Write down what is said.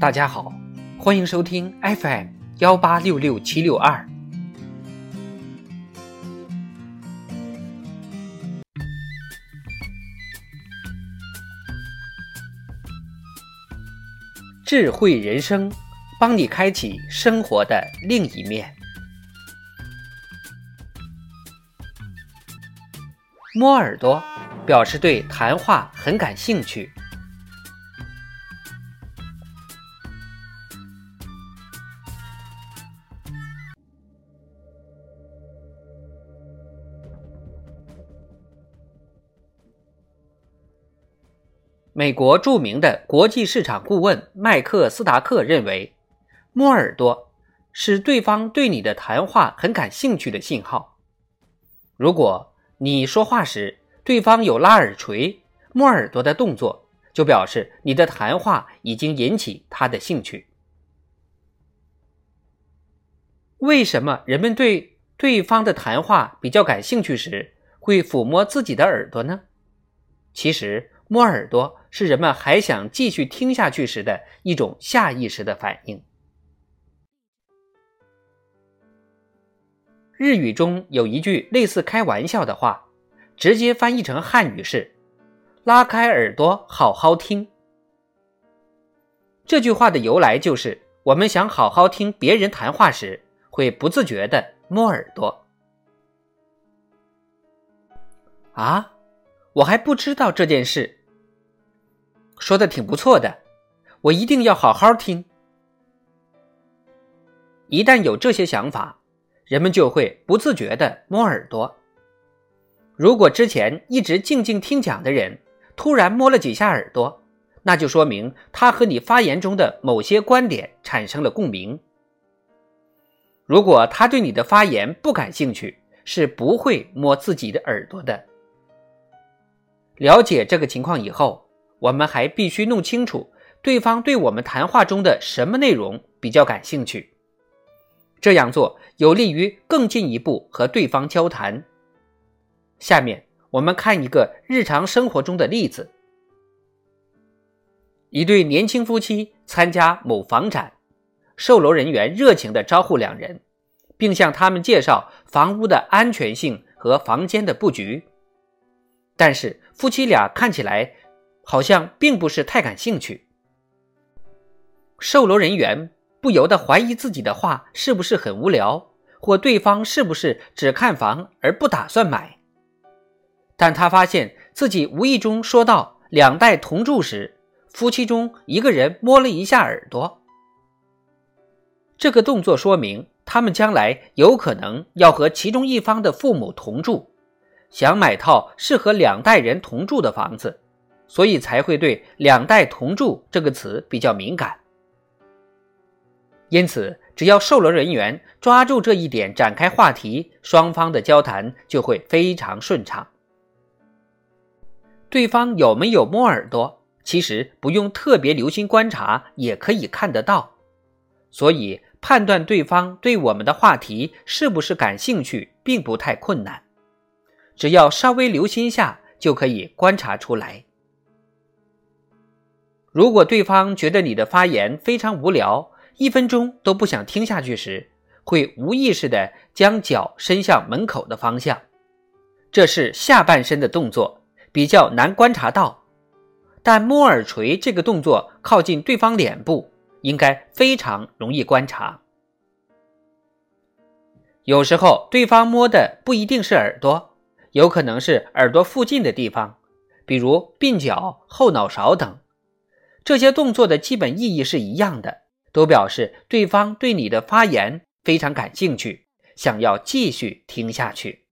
大家好，欢迎收听 FM 幺八六六七六二。智慧人生，帮你开启生活的另一面。摸耳朵，表示对谈话很感兴趣。美国著名的国际市场顾问麦克斯达克认为，摸耳朵是对方对你的谈话很感兴趣的信号。如果你说话时对方有拉耳垂、摸耳朵的动作，就表示你的谈话已经引起他的兴趣。为什么人们对对方的谈话比较感兴趣时会抚摸自己的耳朵呢？其实。摸耳朵是人们还想继续听下去时的一种下意识的反应。日语中有一句类似开玩笑的话，直接翻译成汉语是“拉开耳朵好好听”。这句话的由来就是，我们想好好听别人谈话时，会不自觉的摸耳朵。啊，我还不知道这件事。说的挺不错的，我一定要好好听。一旦有这些想法，人们就会不自觉的摸耳朵。如果之前一直静静听讲的人突然摸了几下耳朵，那就说明他和你发言中的某些观点产生了共鸣。如果他对你的发言不感兴趣，是不会摸自己的耳朵的。了解这个情况以后。我们还必须弄清楚对方对我们谈话中的什么内容比较感兴趣，这样做有利于更进一步和对方交谈。下面我们看一个日常生活中的例子：一对年轻夫妻参加某房展，售楼人员热情地招呼两人，并向他们介绍房屋的安全性和房间的布局。但是夫妻俩看起来。好像并不是太感兴趣。售楼人员不由得怀疑自己的话是不是很无聊，或对方是不是只看房而不打算买。但他发现自己无意中说到两代同住时，夫妻中一个人摸了一下耳朵。这个动作说明他们将来有可能要和其中一方的父母同住，想买套适合两代人同住的房子。所以才会对“两代同住”这个词比较敏感。因此，只要售楼人员抓住这一点展开话题，双方的交谈就会非常顺畅。对方有没有摸耳朵，其实不用特别留心观察也可以看得到。所以，判断对方对我们的话题是不是感兴趣，并不太困难，只要稍微留心下就可以观察出来。如果对方觉得你的发言非常无聊，一分钟都不想听下去时，会无意识地将脚伸向门口的方向，这是下半身的动作，比较难观察到。但摸耳垂这个动作靠近对方脸部，应该非常容易观察。有时候对方摸的不一定是耳朵，有可能是耳朵附近的地方，比如鬓角、后脑勺等。这些动作的基本意义是一样的，都表示对方对你的发言非常感兴趣，想要继续听下去。